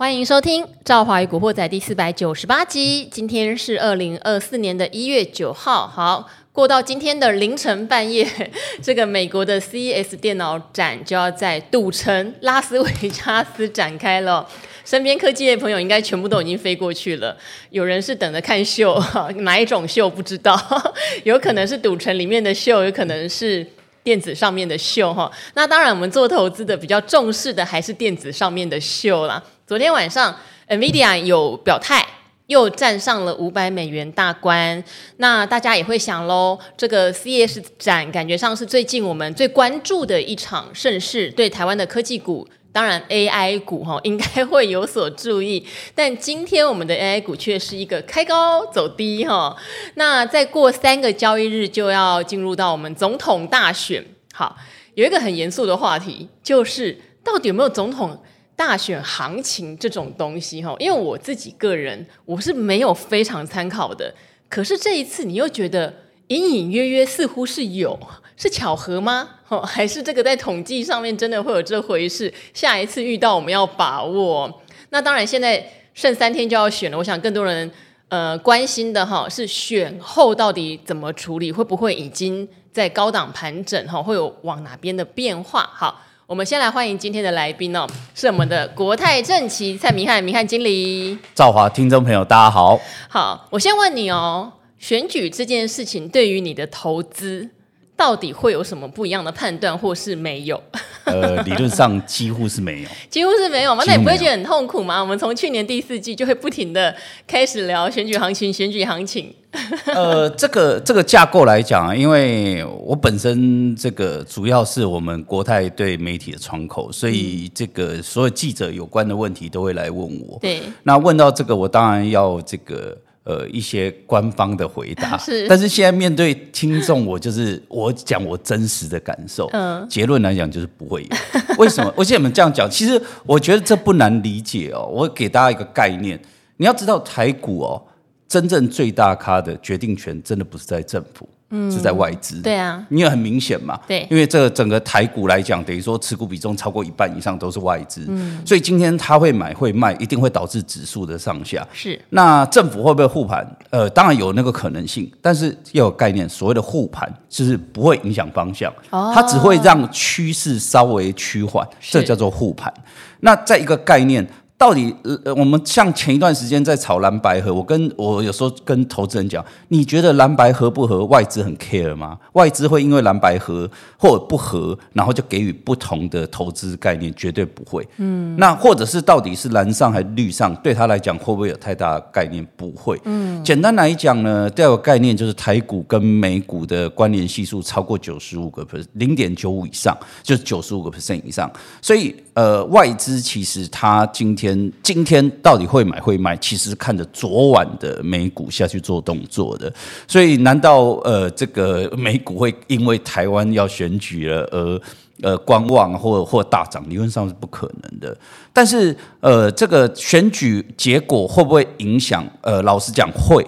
欢迎收听《赵华与古惑仔》第四百九十八集。今天是二零二四年的一月九号。好，过到今天的凌晨半夜，这个美国的 CES 电脑展就要在赌城拉斯维加斯展开了。身边科技业朋友应该全部都已经飞过去了。有人是等着看秀，哪一种秀不知道？有可能是赌城里面的秀，有可能是。电子上面的秀哈，那当然我们做投资的比较重视的还是电子上面的秀啦。昨天晚上，NVIDIA 有表态，又站上了五百美元大关。那大家也会想喽，这个 CES 展感觉上是最近我们最关注的一场盛事，对台湾的科技股。当然，AI 股哈应该会有所注意，但今天我们的 AI 股却是一个开高走低哈。那再过三个交易日就要进入到我们总统大选，好，有一个很严肃的话题，就是到底有没有总统大选行情这种东西哈？因为我自己个人我是没有非常参考的，可是这一次你又觉得隐隐约约似乎是有。是巧合吗？哦，还是这个在统计上面真的会有这回事？下一次遇到我们要把握。那当然，现在剩三天就要选了。我想更多人呃关心的哈是选后到底怎么处理，会不会已经在高档盘整哈？会有往哪边的变化？好，我们先来欢迎今天的来宾哦，是我们的国泰正奇蔡明翰明翰经理。赵华听众朋友大家好。好，我先问你哦，选举这件事情对于你的投资。到底会有什么不一样的判断，或是没有？呃，理论上几乎是没有，几乎是没有吗？那你不会觉得很痛苦吗？我们从去年第四季就会不停的开始聊选举行情，选举行情。呃，这个这个架构来讲，因为我本身这个主要是我们国泰对媒体的窗口，所以这个所有记者有关的问题都会来问我。对，那问到这个，我当然要这个。呃，一些官方的回答 是，但是现在面对听众，我就是我讲我真实的感受。嗯，结论来讲就是不会有。为什么？我现在这样讲，其实我觉得这不难理解哦。我给大家一个概念，你要知道台股哦，真正最大咖的决定权真的不是在政府。嗯，是在外资。对啊，因为很明显嘛。对，因为这个整个台股来讲，等于说持股比重超过一半以上都是外资。嗯，所以今天他会买会卖，一定会导致指数的上下。是。那政府会不会护盘？呃，当然有那个可能性，但是要有概念，所谓的护盘就是不会影响方向。哦。它只会让趋势稍微趋缓，这叫做护盘。那在一个概念。到底呃，我们像前一段时间在炒蓝白合，我跟我有时候跟投资人讲，你觉得蓝白合不合，外资很 care 吗？外资会因为蓝白合或者不合，然后就给予不同的投资概念，绝对不会。嗯，那或者是到底是蓝上还是绿上，对他来讲会不会有太大的概念？不会。嗯，简单来讲呢，第二个概念就是台股跟美股的关联系数超过九十五个 percent，零点九五以上，就是九十五个 percent 以上，所以。呃，外资其实它今天今天到底会买会卖，其实看着昨晚的美股下去做动作的，所以难道呃这个美股会因为台湾要选举了而呃观望或或大涨？理论上是不可能的。但是呃这个选举结果会不会影响？呃，老实讲会，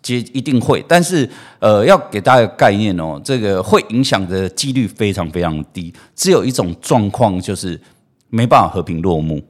结一定会。但是呃要给大家概念哦，这个会影响的几率非常非常低。只有一种状况就是。没办法和平落幕，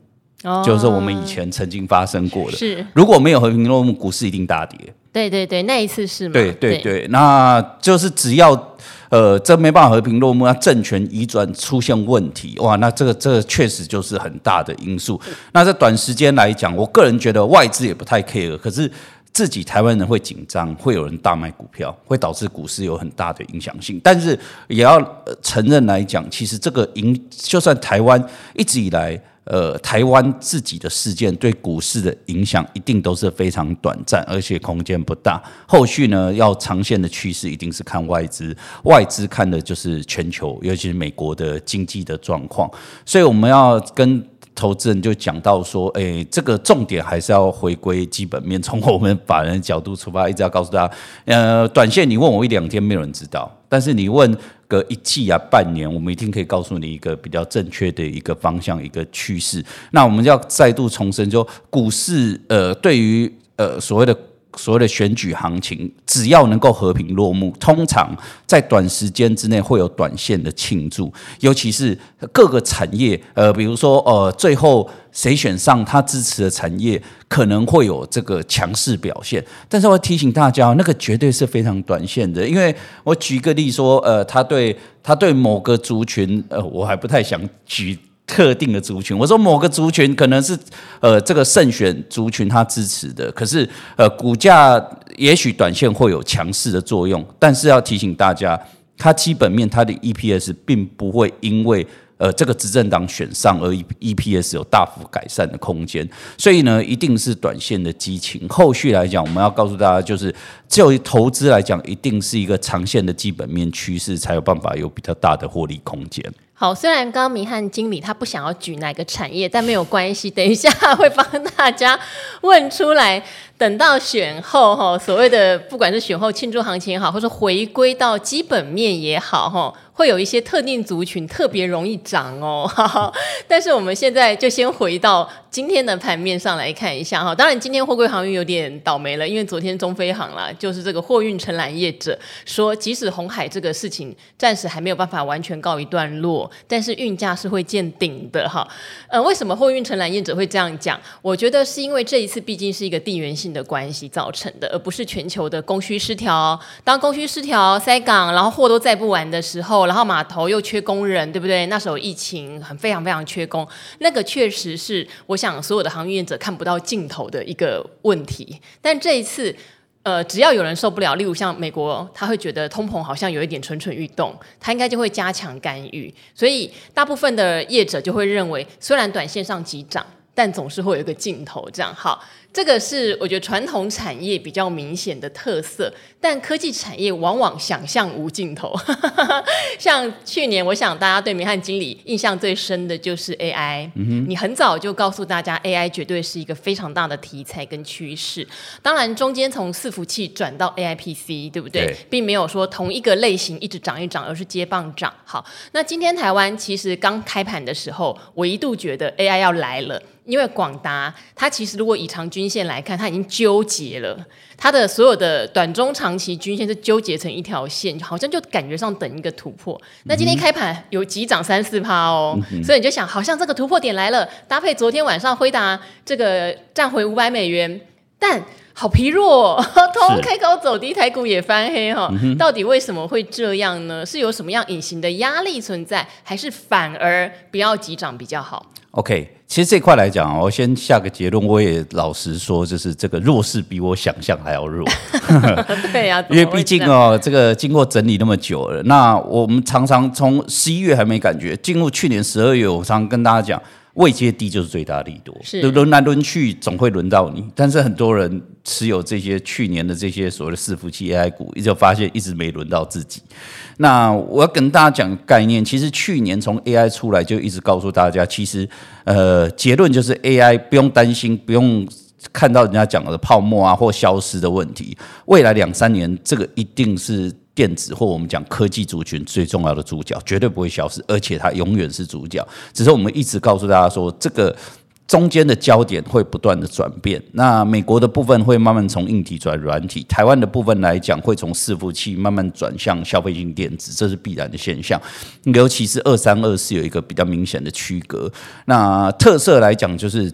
哦，就是说我们以前曾经发生过的。是，如果没有和平落幕，股市一定大跌。对对对，那一次是吗？对对对，对，那就是只要呃，这没办法和平落幕，那政权移转出现问题，哇，那这个这个确实就是很大的因素。那在短时间来讲，我个人觉得外资也不太 care，可是。自己台湾人会紧张，会有人大卖股票，会导致股市有很大的影响性。但是也要承认来讲，其实这个影，就算台湾一直以来，呃，台湾自己的事件对股市的影响一定都是非常短暂，而且空间不大。后续呢，要长线的趋势一定是看外资，外资看的就是全球，尤其是美国的经济的状况。所以我们要跟。投资人就讲到说，哎、这个重点还是要回归基本面，从我们法人的角度出发，一直要告诉大家，呃，短线你问我一两天，没有人知道；但是你问个一季啊、半年，我们一定可以告诉你一个比较正确的一个方向、一个趋势。那我们要再度重申，就股市，呃，对于呃所谓的所谓的选举行情，只要能够和平落幕，通常在短时间之内会有短线的庆祝，尤其是各个产业，呃，比如说呃，最后谁选上他支持的产业，可能会有这个强势表现。但是我提醒大家，那个绝对是非常短线的，因为我举个例说，呃，他对他对某个族群，呃，我还不太想举。特定的族群，我说某个族群可能是呃这个胜选族群他支持的，可是呃股价也许短线会有强势的作用，但是要提醒大家，它基本面它的 EPS 并不会因为呃这个执政党选上而 EPS 有大幅改善的空间，所以呢一定是短线的激情。后续来讲，我们要告诉大家，就是就投资来讲，一定是一个长线的基本面趋势，才有办法有比较大的获利空间。好，虽然刚明翰经理他不想要举哪个产业，但没有关系，等一下会帮大家问出来。等到选后哈，所谓的不管是选后庆祝行情也好，或者回归到基本面也好哈，会有一些特定族群特别容易涨哦。但是我们现在就先回到今天的盘面上来看一下哈。当然，今天货柜航运有点倒霉了，因为昨天中飞航啦，就是这个货运承揽业者说，即使红海这个事情暂时还没有办法完全告一段落，但是运价是会见顶的哈。呃，为什么货运承揽业者会这样讲？我觉得是因为这一次毕竟是一个地缘性的关系造成的，而不是全球的供需失调。当供需失调、塞港，然后货都载不完的时候，然后码头又缺工人，对不对？那时候疫情很非常非常缺工，那个确实是我想所有的航运业者看不到尽头的一个问题。但这一次，呃，只要有人受不了，例如像美国，他会觉得通膨好像有一点蠢蠢欲动，他应该就会加强干预。所以大部分的业者就会认为，虽然短线上急涨，但总是会有一个尽头。这样好。这个是我觉得传统产业比较明显的特色，但科技产业往往想象无尽头。像去年，我想大家对明翰经理印象最深的就是 AI。你很早就告诉大家，AI 绝对是一个非常大的题材跟趋势。当然，中间从伺服器转到 AI PC，对不对？对。并没有说同一个类型一直涨一涨，而是接棒涨。好，那今天台湾其实刚开盘的时候，我一度觉得 AI 要来了。因为广达，它其实如果以长均线来看，它已经纠结了，它的所有的短中长期均线是纠结成一条线，好像就感觉上等一个突破。嗯、那今天开盘有急涨三四趴哦，嗯、所以你就想，好像这个突破点来了，搭配昨天晚上辉达这个站回五百美元，但好疲弱、哦，通开高走低，台股也翻黑哈、哦嗯，到底为什么会这样呢？是有什么样隐形的压力存在，还是反而不要急涨比较好？OK，其实这块来讲，我先下个结论。我也老实说，就是这个弱势比我想象还要弱。对呀、啊，因为毕竟哦，这个经过整理那么久了，那我们常常从十一月还没感觉，进入去年十二月，我常常跟大家讲。位阶低就是最大利多，是轮来轮去总会轮到你。但是很多人持有这些去年的这些所谓的伺服器 AI 股，一直发现一直没轮到自己。那我要跟大家讲概念，其实去年从 AI 出来就一直告诉大家，其实呃结论就是 AI 不用担心，不用看到人家讲的泡沫啊或消失的问题。未来两三年这个一定是。电子或我们讲科技族群最重要的主角绝对不会消失，而且它永远是主角。只是我们一直告诉大家说，这个中间的焦点会不断的转变。那美国的部分会慢慢从硬体转软体，台湾的部分来讲会从伺服器慢慢转向消费性电子，这是必然的现象。尤其是二三二四有一个比较明显的区隔。那特色来讲，就是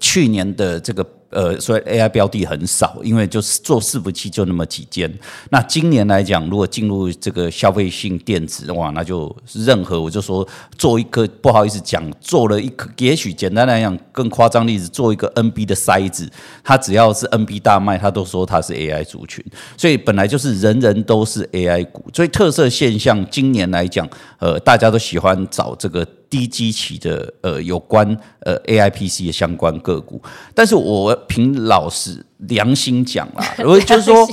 去年的这个。呃，所以 AI 标的很少，因为就是做伺服器就那么几间。那今年来讲，如果进入这个消费性电子的话，那就任何我就说做一个不好意思讲，做了一颗，也许简单来讲更夸张例子，做一个 NB 的筛子，它只要是 NB 大卖，它都说它是 AI 族群。所以本来就是人人都是 AI 股，所以特色现象今年来讲，呃，大家都喜欢找这个。低基期的呃有关呃 AIPC 的相关个股，但是我凭老实良心讲啦，我就是说，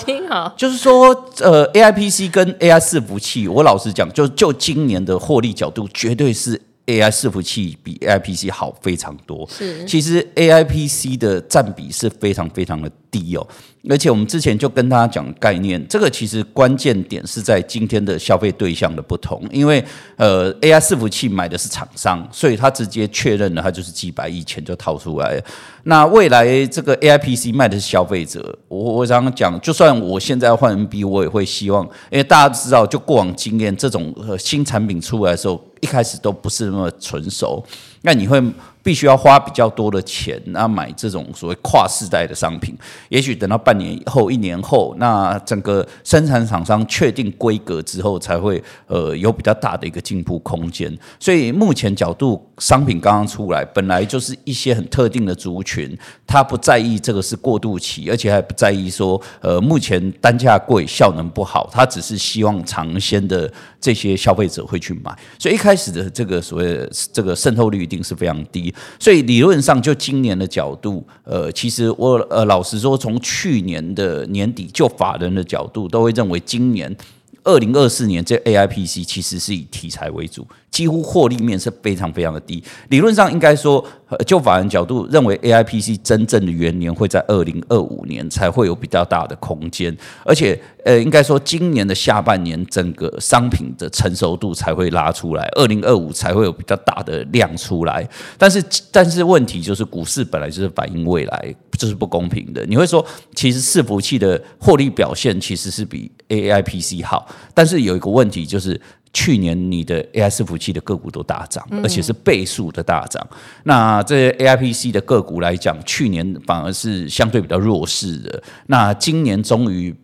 就是说呃 AIPC 跟 AI 伺服器，我老实讲，就就今年的获利角度，绝对是 AI 伺服器比 AI PC 好非常多。是，其实 AI PC 的占比是非常非常的低哦。而且我们之前就跟大家讲概念，这个其实关键点是在今天的消费对象的不同。因为呃，AI 伺服器买的是厂商，所以他直接确认了，它就是几百亿钱就掏出来了。那未来这个 AI PC 卖的是消费者，我我常常讲，就算我现在要换 NB，我也会希望，因为大家知道，就过往经验，这种新产品出来的时候。一开始都不是那么成熟，那你会必须要花比较多的钱，那买这种所谓跨世代的商品。也许等到半年后、一年后，那整个生产厂商确定规格之后，才会呃有比较大的一个进步空间。所以目前角度，商品刚刚出来，本来就是一些很特定的族群，他不在意这个是过渡期，而且还不在意说呃目前单价贵、效能不好，他只是希望尝鲜的这些消费者会去买。所以一开始的这个所谓这个渗透率一定是非常低，所以理论上就今年的角度，呃，其实我呃老实说，从去年的年底就法人的角度都会认为今年二零二四年这 AIPC 其实是以题材为主。几乎获利面是非常非常的低，理论上应该说，就法人角度认为，AIPC 真正的元年会在二零二五年才会有比较大的空间，而且，呃，应该说今年的下半年整个商品的成熟度才会拉出来，二零二五才会有比较大的量出来。但是，但是问题就是股市本来就是反映未来，这是不公平的。你会说，其实伺服器的获利表现其实是比 AIPC 好，但是有一个问题就是。去年你的 AI 伺服器的个股都大涨，而且是倍数的大涨。那这些 AIPC 的个股来讲，去年反而是相对比较弱势的。那今年终于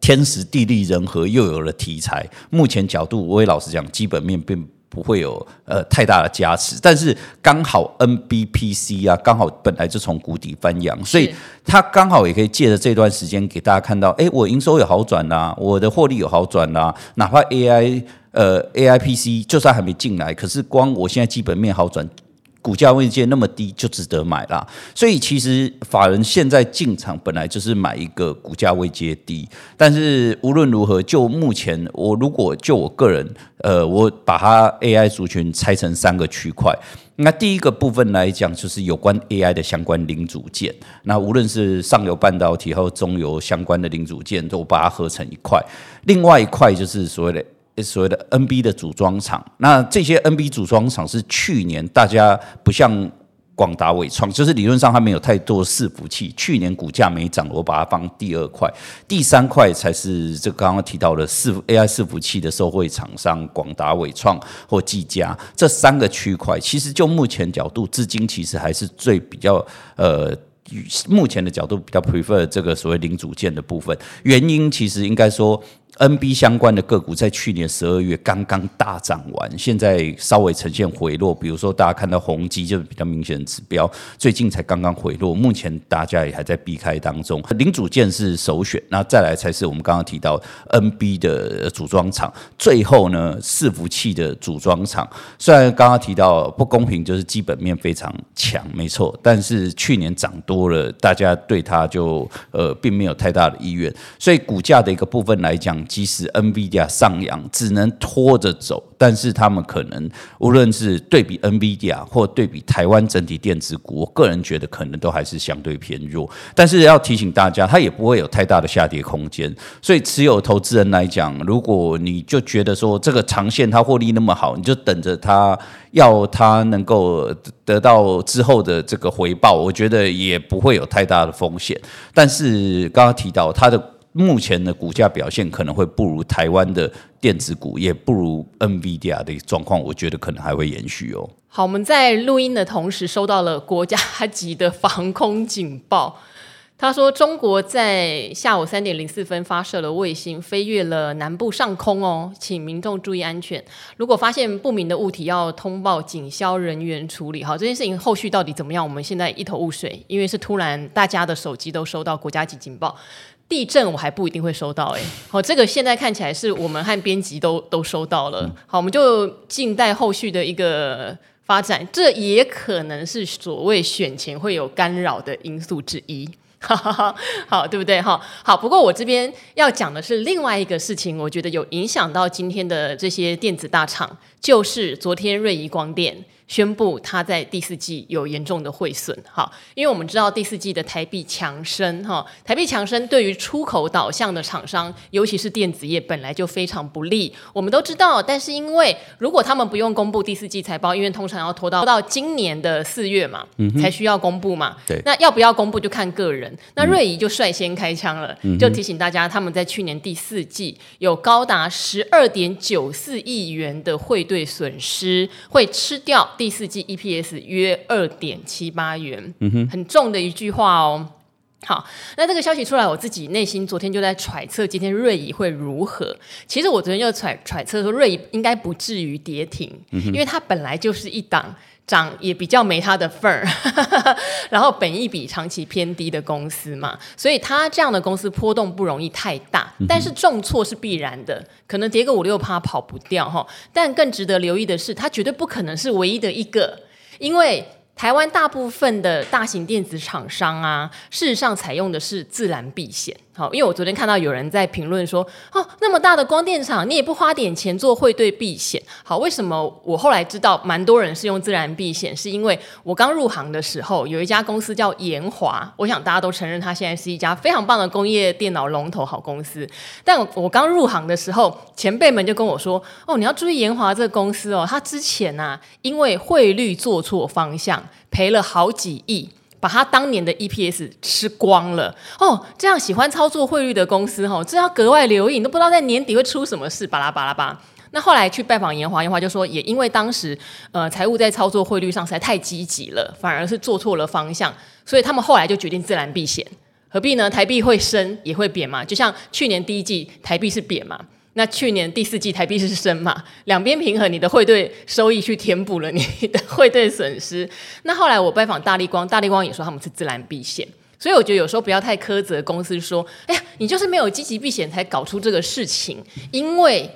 天时地利人和，又有了题材。目前角度，我也老实讲，基本面并不会有呃太大的加持。但是刚好 NBPC 啊，刚好本来就从谷底翻扬，所以它刚好也可以借着这段时间给大家看到，哎，我营收有好转啦，我的获利有好转啦，哪怕 AI。呃，AIPC 就算还没进来，可是光我现在基本面好转，股价位阶那么低，就值得买啦。所以其实法人现在进场本来就是买一个股价位阶低，但是无论如何，就目前我如果就我个人，呃，我把它 AI 族群拆成三个区块。那第一个部分来讲，就是有关 AI 的相关零组件。那无论是上游半导体和中游相关的零组件，都把它合成一块。另外一块就是所谓的。所谓的 NB 的组装厂，那这些 NB 组装厂是去年大家不像广达、伟创，就是理论上它没有太多伺服器，去年股价没涨，我把它放第二块，第三块才是这刚刚提到的伺 AI 伺服器的受惠厂商，广达、伟创或技嘉这三个区块，其实就目前角度，至今其实还是最比较呃。目前的角度比较 prefer 这个所谓零组件的部分，原因其实应该说，NB 相关的个股在去年十二月刚刚大涨完，现在稍微呈现回落。比如说大家看到宏基就是比较明显的指标，最近才刚刚回落，目前大家也还在避开当中。零组件是首选，那再来才是我们刚刚提到 NB 的组装厂，最后呢伺服器的组装厂。虽然刚刚提到不公平，就是基本面非常强，没错，但是去年涨。多了，大家对它就呃并没有太大的意愿，所以股价的一个部分来讲，即使 NVIDIA 上扬，只能拖着走。但是他们可能无论是对比 NVIDIA 或对比台湾整体电子股，我个人觉得可能都还是相对偏弱。但是要提醒大家，它也不会有太大的下跌空间。所以持有投资人来讲，如果你就觉得说这个长线它获利那么好，你就等着它要它能够得到之后的这个回报，我觉得也不会有太大的风险。但是刚刚提到它的。目前的股价表现可能会不如台湾的电子股，也不如 NVIDIA 的状况，我觉得可能还会延续哦。好，我们在录音的同时收到了国家级的防空警报。他说，中国在下午三点零四分发射了卫星，飞越了南部上空哦，请民众注意安全。如果发现不明的物体，要通报警消人员处理。好，这件事情后续到底怎么样？我们现在一头雾水，因为是突然大家的手机都收到国家级警报。地震我还不一定会收到哎，好，这个现在看起来是我们和编辑都都收到了，好，我们就静待后续的一个发展，这也可能是所谓选前会有干扰的因素之一。好，对不对？哈，好。不过我这边要讲的是另外一个事情，我觉得有影响到今天的这些电子大厂，就是昨天瑞仪光电。宣布它在第四季有严重的汇损，哈，因为我们知道第四季的台币强升，哈，台币强升对于出口导向的厂商，尤其是电子业本来就非常不利。我们都知道，但是因为如果他们不用公布第四季财报，因为通常要拖到拖到今年的四月嘛，嗯，才需要公布嘛，对，那要不要公布就看个人。那瑞仪就率先开枪了，嗯，就提醒大家，他们在去年第四季有高达十二点九四亿元的汇兑损失，会吃掉。第四季 EPS 约二点七八元，嗯哼，很重的一句话哦。好，那这个消息出来，我自己内心昨天就在揣测今天瑞仪会如何。其实我昨天就揣揣测说，瑞仪应该不至于跌停，嗯，因为它本来就是一档。涨也比较没它的份儿，然后本益比长期偏低的公司嘛，所以它这样的公司波动不容易太大，但是重挫是必然的，可能跌个五六趴跑不掉哈。但更值得留意的是，它绝对不可能是唯一的一个，因为。台湾大部分的大型电子厂商啊，事实上采用的是自然避险。好，因为我昨天看到有人在评论说，哦，那么大的光电厂，你也不花点钱做汇兑避险。好，为什么我后来知道蛮多人是用自然避险？是因为我刚入行的时候，有一家公司叫延华，我想大家都承认它现在是一家非常棒的工业电脑龙头好公司。但我刚入行的时候，前辈们就跟我说，哦，你要注意延华这个公司哦，它之前啊，因为汇率做错方向。赔了好几亿，把他当年的 EPS 吃光了哦。这样喜欢操作汇率的公司，哦，这要格外留意，你都不知道在年底会出什么事，巴拉巴拉巴。那后来去拜访研华，研华就说，也因为当时呃财务在操作汇率上实在太积极了，反而是做错了方向，所以他们后来就决定自然避险。何必呢？台币会升也会贬嘛，就像去年第一季台币是贬嘛。那去年第四季台币是升嘛，两边平衡，你的汇兑收益去填补了你的汇兑损失。那后来我拜访大力光，大力光也说他们是自然避险，所以我觉得有时候不要太苛责公司说，哎呀，你就是没有积极避险才搞出这个事情。因为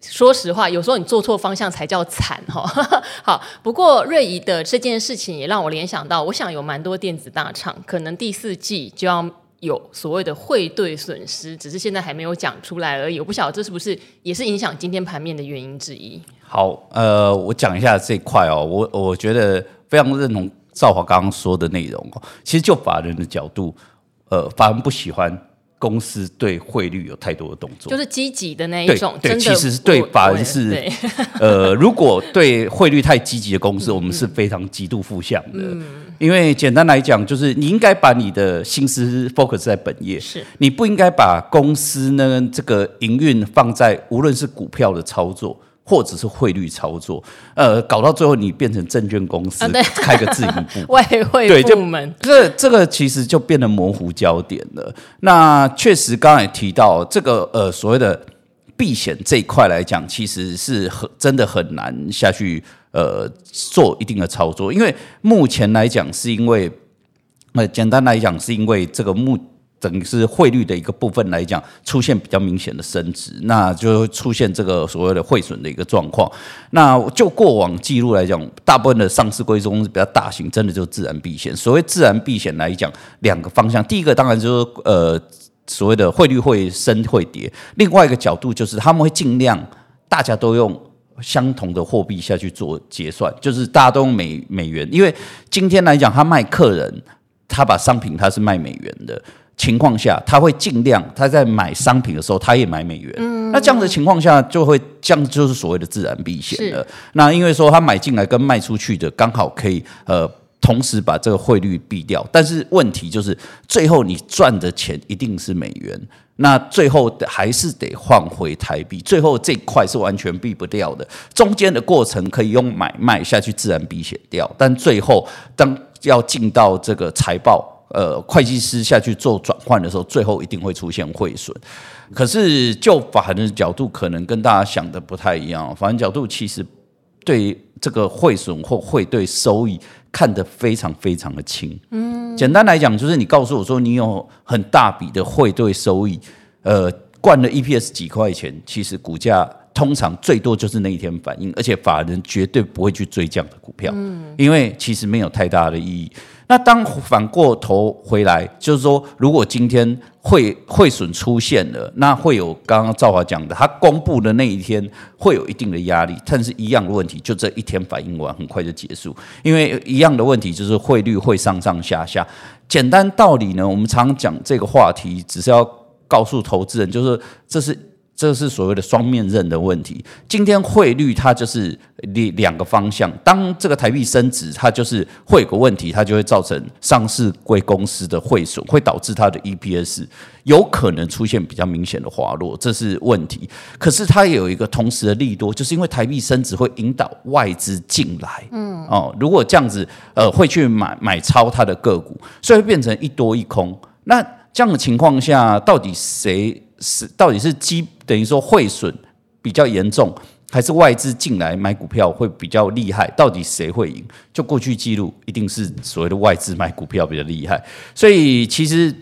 说实话，有时候你做错方向才叫惨哈。好，不过瑞仪的这件事情也让我联想到，我想有蛮多电子大厂可能第四季就要。有所谓的汇兑损失，只是现在还没有讲出来而已。我不晓得这是不是也是影响今天盘面的原因之一。好，呃，我讲一下这一块哦。我我觉得非常认同赵华刚刚说的内容哦。其实就法人的角度，呃，法人不喜欢。公司对汇率有太多的动作，就是积极的那一种。对，对其实是对法人是，呃，如果对汇率太积极的公司，我们是非常极度负向的。嗯，因为简单来讲，就是你应该把你的心思 focus 在本业，是你不应该把公司呢这个营运放在无论是股票的操作。或者是汇率操作，呃，搞到最后你变成证券公司，啊、开个自营部，外汇部门，这这个其实就变得模糊焦点了。那确实刚才也提到这个呃所谓的避险这一块来讲，其实是很真的很难下去呃做一定的操作，因为目前来讲是因为呃简单来讲是因为这个目。等于是汇率的一个部分来讲，出现比较明显的升值，那就会出现这个所谓的汇损的一个状况。那就过往记录来讲，大部分的上市柜中是比较大型，真的就是自然避险。所谓自然避险来讲，两个方向，第一个当然就是呃所谓的汇率会升会跌，另外一个角度就是他们会尽量大家都用相同的货币下去做结算，就是大家都用美美元，因为今天来讲，他卖客人，他把商品他是卖美元的。情况下，他会尽量他在买商品的时候，他也买美元。嗯，那这样的情况下，就会这样就是所谓的自然避险了。那因为说他买进来跟卖出去的刚好可以呃同时把这个汇率避掉，但是问题就是最后你赚的钱一定是美元，那最后还是得换回台币，最后这块是完全避不掉的。中间的过程可以用买卖下去自然避险掉，但最后当要进到这个财报。呃，会计师下去做转换的时候，最后一定会出现汇损。可是就法人的角度，可能跟大家想的不太一样。法人角度其实对这个汇损或汇兑收益看得非常非常的轻。嗯，简单来讲，就是你告诉我说你有很大笔的汇兑收益，呃，灌了 EPS 几块钱，其实股价通常最多就是那一天反应，而且法人绝对不会去追这样的股票，因为其实没有太大的意义。那当反过头回来，就是说，如果今天汇汇损出现了，那会有刚刚赵华讲的，他公布的那一天会有一定的压力，但是一样的问题，就这一天反应完，很快就结束，因为一样的问题就是汇率会上上下下。简单道理呢，我们常讲这个话题，只是要告诉投资人，就是这是。这是所谓的双面刃的问题。今天汇率它就是两两个方向，当这个台币升值，它就是会有个问题，它就会造成上市柜公司的汇损，会导致它的 EPS 有可能出现比较明显的滑落，这是问题。可是它也有一个同时的利多，就是因为台币升值会引导外资进来，嗯哦，如果这样子呃会去买买超它的个股，所以会变成一多一空。那这样的情况下，到底谁？是到底是基等于说汇损比较严重，还是外资进来买股票会比较厉害？到底谁会赢？就过去记录，一定是所谓的外资买股票比较厉害。所以其实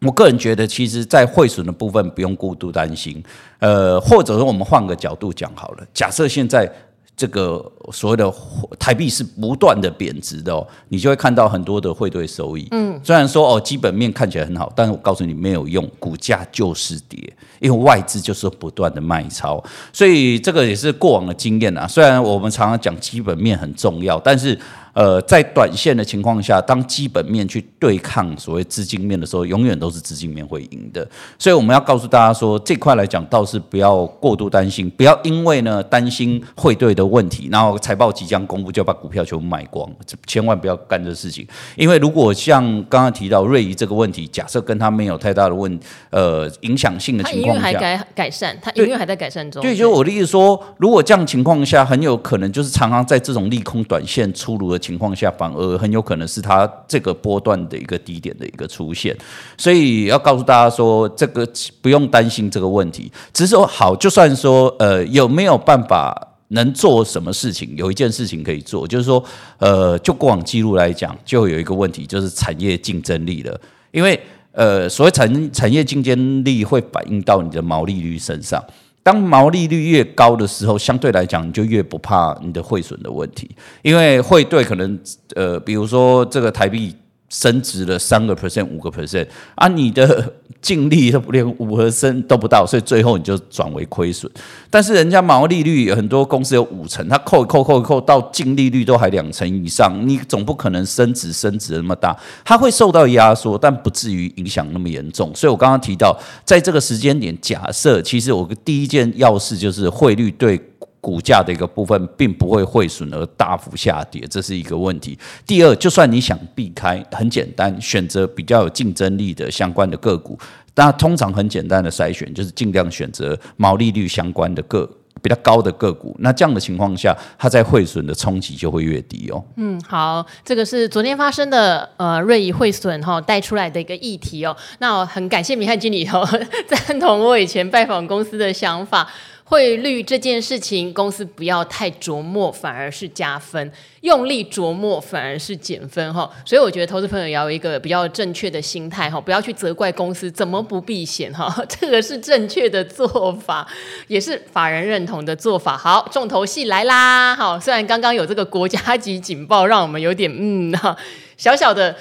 我个人觉得，其实，在汇损的部分不用过度担心。呃，或者说我们换个角度讲好了，假设现在。这个所谓的台币是不断的贬值的哦，你就会看到很多的汇兑收益。嗯，虽然说哦基本面看起来很好，但是我告诉你没有用，股价就是跌，因为外资就是不断的卖超，所以这个也是过往的经验啊。虽然我们常常讲基本面很重要，但是。呃，在短线的情况下，当基本面去对抗所谓资金面的时候，永远都是资金面会赢的。所以我们要告诉大家说，这块来讲倒是不要过度担心，不要因为呢担心汇兑的问题，然后财报即将公布就把股票全部卖光，千万不要干这事情。因为如果像刚刚提到瑞仪这个问题，假设跟他没有太大的问呃影响性的情况下，还改改善，他营运还在改善中。对，就我的意思说，如果这样情况下，很有可能就是常常在这种利空短线出炉的。情况下，反而很有可能是它这个波段的一个低点的一个出现，所以要告诉大家说，这个不用担心这个问题。只是说，好，就算说，呃，有没有办法能做什么事情？有一件事情可以做，就是说，呃，就过往记录来讲，就有一个问题，就是产业竞争力了。因为，呃，所谓产产业竞争力会反映到你的毛利率身上。当毛利率越高的时候，相对来讲你就越不怕你的汇损的问题，因为汇兑可能呃，比如说这个台币。升值了三个 percent、五个 percent 啊，你的 净利都连五和升都不到，所以最后你就转为亏损。但是人家毛利率很多公司有五成，它扣一扣扣一扣到净利率都还两成以上，你总不可能升值升值那么大，它会受到压缩，但不至于影响那么严重。所以我刚刚提到，在这个时间点，假设其实我第一件要事就是汇率对。股价的一个部分并不会汇损而大幅下跌，这是一个问题。第二，就算你想避开，很简单，选择比较有竞争力的相关的个股。那通常很简单的筛选，就是尽量选择毛利率相关的个比较高的个股。那这样的情况下，它在汇损的冲击就会越低哦。嗯，好，这个是昨天发生的呃瑞仪汇损哈带出来的一个议题哦。那我很感谢明翰经理哦 赞同我以前拜访公司的想法。汇率这件事情，公司不要太琢磨，反而是加分；用力琢磨，反而是减分。哈，所以我觉得投资朋友也要有一个比较正确的心态，哈，不要去责怪公司怎么不避险，哈，这个是正确的做法，也是法人认同的做法。好，重头戏来啦！好，虽然刚刚有这个国家级警报，让我们有点嗯，哈，小小的。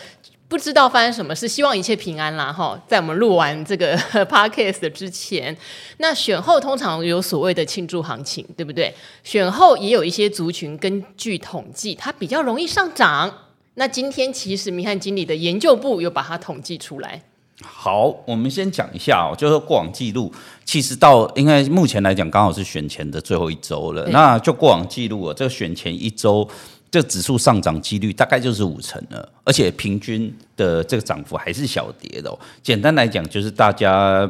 不知道发生什么事，希望一切平安啦哈！在我们录完这个 podcast 之前，那选后通常有所谓的庆祝行情，对不对？选后也有一些族群，根据统计，它比较容易上涨。那今天其实明翰经理的研究部有把它统计出来。好，我们先讲一下哦，就是过往记录，其实到应该目前来讲，刚好是选前的最后一周了。那就过往记录啊，这个选前一周。这指数上涨几率大概就是五成了，而且平均的这个涨幅还是小跌的。简单来讲，就是大家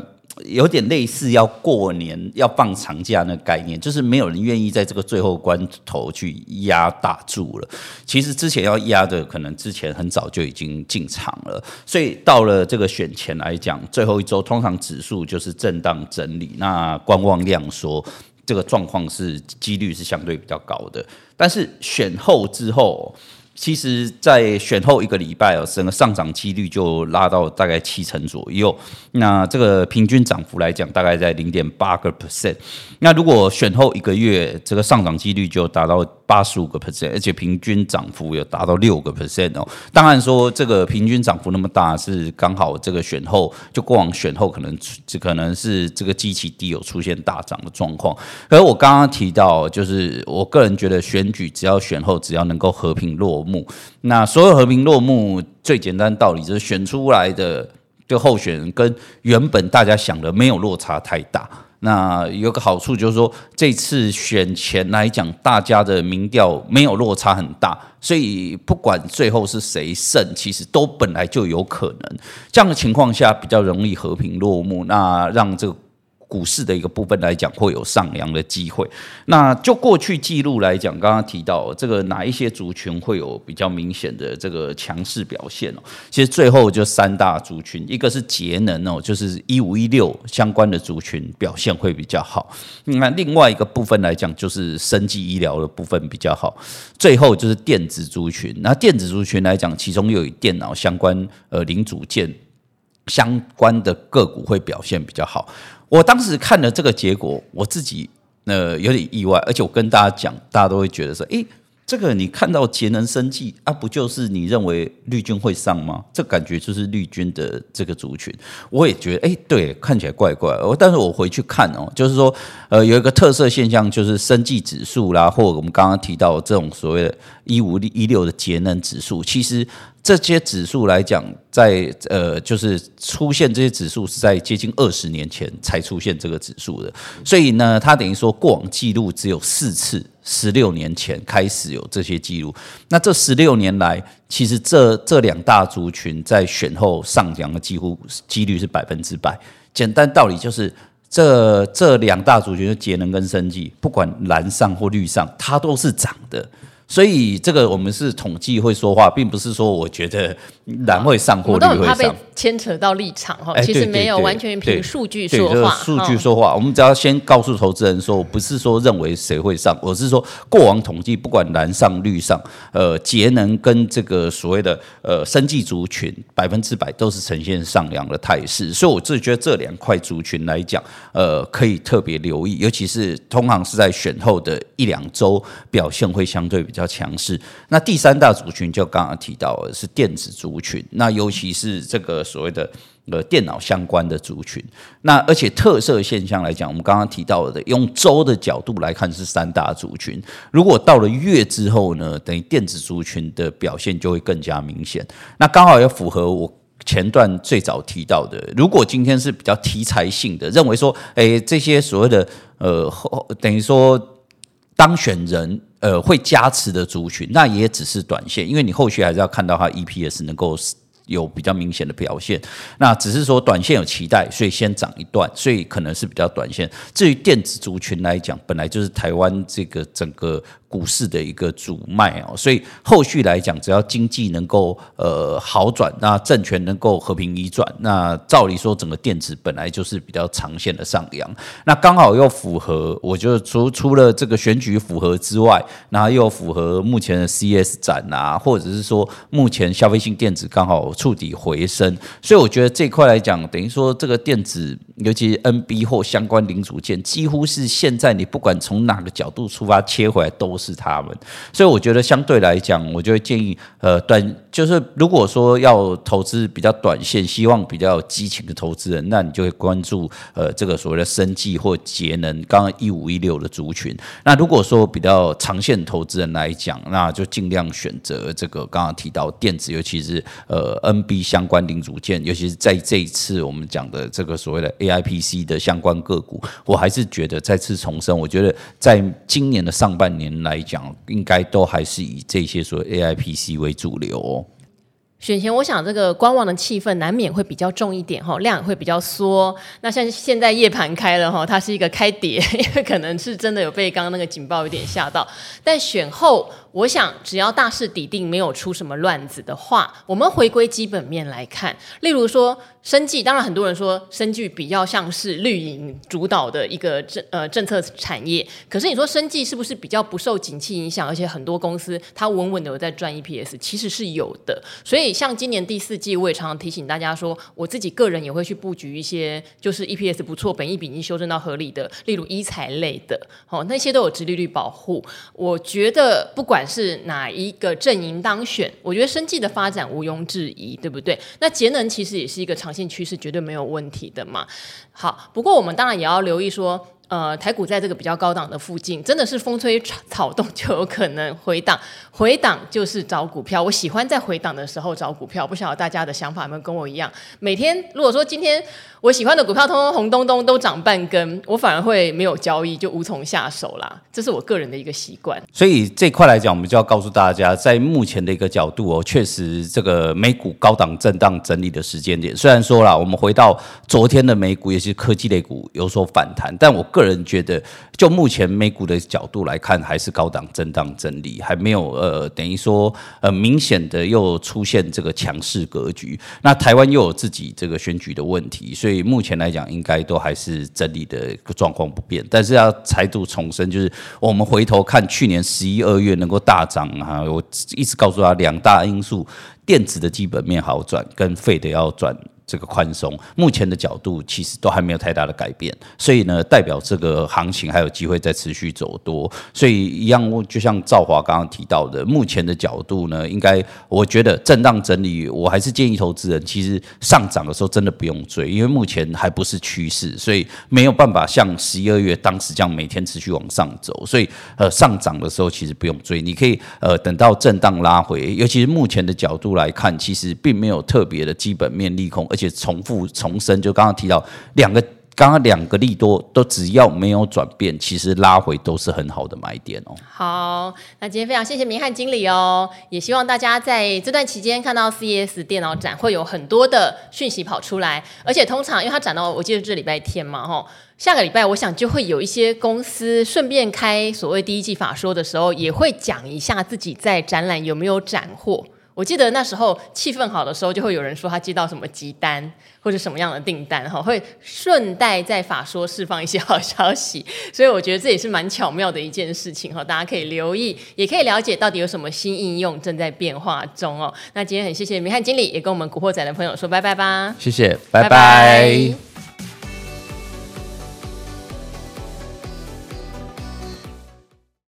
有点类似要过年要放长假那概念，就是没有人愿意在这个最后关头去压大注了。其实之前要压的，可能之前很早就已经进场了。所以到了这个选前来讲，最后一周通常指数就是震荡整理，那观望量缩。这个状况是几率是相对比较高的，但是选后之后，其实，在选后一个礼拜哦，整个上涨几率就拉到大概七成左右。那这个平均涨幅来讲，大概在零点八个 percent。那如果选后一个月，这个上涨几率就达到八十五个 percent，而且平均涨幅有达到六个 percent 哦。当然说，这个平均涨幅那么大，是刚好这个选后就过往选后可能只可能是这个机器低有出现大涨的状况。而我刚刚提到，就是我个人觉得选举只要选后，只要能够和平落幕，那所有和平落幕最简单道理就是选出来的这个候选人跟原本大家想的没有落差太大。那有个好处就是说，这次选前来讲，大家的民调没有落差很大，所以不管最后是谁胜，其实都本来就有可能。这样的情况下，比较容易和平落幕，那让这个。股市的一个部分来讲，会有上扬的机会。那就过去记录来讲，刚刚提到这个哪一些族群会有比较明显的这个强势表现哦？其实最后就三大族群，一个是节能哦，就是一五一六相关的族群表现会比较好。那另外一个部分来讲，就是生技医疗的部分比较好。最后就是电子族群。那电子族群来讲，其中又有电脑相关呃零组件相关的个股会表现比较好。我当时看了这个结果，我自己呃有点意外，而且我跟大家讲，大家都会觉得说，诶，这个你看到节能生技啊，不就是你认为绿军会上吗？这感觉就是绿军的这个族群，我也觉得，诶，对，看起来怪怪。但是我回去看哦，就是说，呃，有一个特色现象，就是生技指数啦，或我们刚刚提到这种所谓的“一五一六”的节能指数，其实。这些指数来讲，在呃，就是出现这些指数是在接近二十年前才出现这个指数的，所以呢，它等于说过往记录只有四次，十六年前开始有这些记录。那这十六年来，其实这这两大族群在选后上扬的几乎几率是百分之百。简单道理就是，这这两大族群的节能跟生技，不管蓝上或绿上，它都是涨的。所以这个我们是统计会说话，并不是说我觉得蓝会上或绿会上。牵扯到立场哈，其实没有完全凭数据说话。数据说话，我们只要先告诉投资人说，我不是说认为谁会上，我是说过往统计，不管蓝上绿上，呃，节能跟这个所谓的呃生计族群，百分之百都是呈现上扬的态势。所以我自己觉得这两块族群来讲，呃，可以特别留意，尤其是通常是在选后的一两周表现会相对比比较强势。那第三大族群就刚刚提到的是电子族群，那尤其是这个。所谓的呃电脑相关的族群，那而且特色现象来讲，我们刚刚提到的，用周的角度来看是三大族群。如果到了月之后呢，等于电子族群的表现就会更加明显。那刚好也符合我前段最早提到的，如果今天是比较题材性的，认为说，诶这些所谓的呃等于说当选人呃会加持的族群，那也只是短线，因为你后续还是要看到它 EPS 能够。有比较明显的表现，那只是说短线有期待，所以先涨一段，所以可能是比较短线。至于电子族群来讲，本来就是台湾这个整个。股市的一个主脉哦，所以后续来讲，只要经济能够呃好转，那政权能够和平移转，那照理说整个电子本来就是比较长线的上扬，那刚好又符合，我觉得除除了这个选举符合之外，然后又符合目前的 C S 展啊，或者是说目前消费性电子刚好触底回升，所以我觉得这块来讲，等于说这个电子，尤其是 NB 或相关零组件，几乎是现在你不管从哪个角度出发切回来都。是他们，所以我觉得相对来讲，我就会建议，呃，短就是如果说要投资比较短线，希望比较激情的投资人，那你就会关注呃这个所谓的生技或节能，刚刚一五一六的族群。那如果说比较长线投资人来讲，那就尽量选择这个刚刚提到电子，尤其是呃 NB 相关零组件，尤其是在这一次我们讲的这个所谓的 AIPC 的相关个股，我还是觉得再次重申，我觉得在今年的上半年来。讲，应该都还是以这些所谓 AIPC 为主流哦。选前，我想这个观望的气氛难免会比较重一点哈，量会比较缩。那像现在夜盘开了哈，它是一个开跌，因为可能是真的有被刚刚那个警报有点吓到。但选后。我想只要大势底定，没有出什么乱子的话，我们回归基本面来看，例如说。生技当然很多人说生技比较像是绿营主导的一个政呃政策产业，可是你说生技是不是比较不受景气影响，而且很多公司它稳稳的有在赚 EPS，其实是有的。所以像今年第四季，我也常常提醒大家说，我自己个人也会去布局一些就是 EPS 不错、本益比已经修正到合理的，例如医材类的，哦那些都有殖利率保护。我觉得不管是哪一个阵营当选，我觉得生技的发展毋庸置疑，对不对？那节能其实也是一个长。线趋势绝对没有问题的嘛。好，不过我们当然也要留意说。呃，台股在这个比较高档的附近，真的是风吹草动就有可能回档，回档就是找股票。我喜欢在回档的时候找股票，不晓得大家的想法有没有跟我一样？每天如果说今天我喜欢的股票通通红咚咚都涨半根，我反而会没有交易，就无从下手啦。这是我个人的一个习惯。所以这块来讲，我们就要告诉大家，在目前的一个角度哦，确实这个美股高档震荡整理的时间点，虽然说啦，我们回到昨天的美股，也是科技类股有所反弹，但我。个人觉得，就目前美股的角度来看，还是高档震荡整理，还没有呃，等于说呃明显的又出现这个强势格局。那台湾又有自己这个选举的问题，所以以目前来讲，应该都还是整理的状况不变。但是要再度重申，就是我们回头看去年十一二月能够大涨啊，我一直告诉他两大因素：电子的基本面好转，跟费的要转。这个宽松，目前的角度其实都还没有太大的改变，所以呢，代表这个行情还有机会再持续走多。所以一样，就像赵华刚刚提到的，目前的角度呢，应该我觉得震荡整理，我还是建议投资人，其实上涨的时候真的不用追，因为目前还不是趋势，所以没有办法像十一二月当时这样每天持续往上走。所以呃，上涨的时候其实不用追，你可以呃等到震荡拉回，尤其是目前的角度来看，其实并没有特别的基本面利空。而且重复重申，就刚刚提到两个，刚刚两个利多都只要没有转变，其实拉回都是很好的买点哦。好，那今天非常谢谢明翰经理哦，也希望大家在这段期间看到 CS 电脑展会有很多的讯息跑出来，而且通常因为它展到我记得这礼拜天嘛，吼，下个礼拜我想就会有一些公司顺便开所谓第一季法说的时候，也会讲一下自己在展览有没有斩获。我记得那时候气氛好的时候，就会有人说他接到什么急单或者什么样的订单哈，会顺带在法说释放一些 好消息，所以我觉得这也是蛮巧妙的一件事情哈，大家可以留意，也可以了解到底有什么新应用正在变化中哦。那今天很谢谢明翰经理，也跟我们古惑仔的朋友说拜拜吧，谢谢，拜拜。拜拜。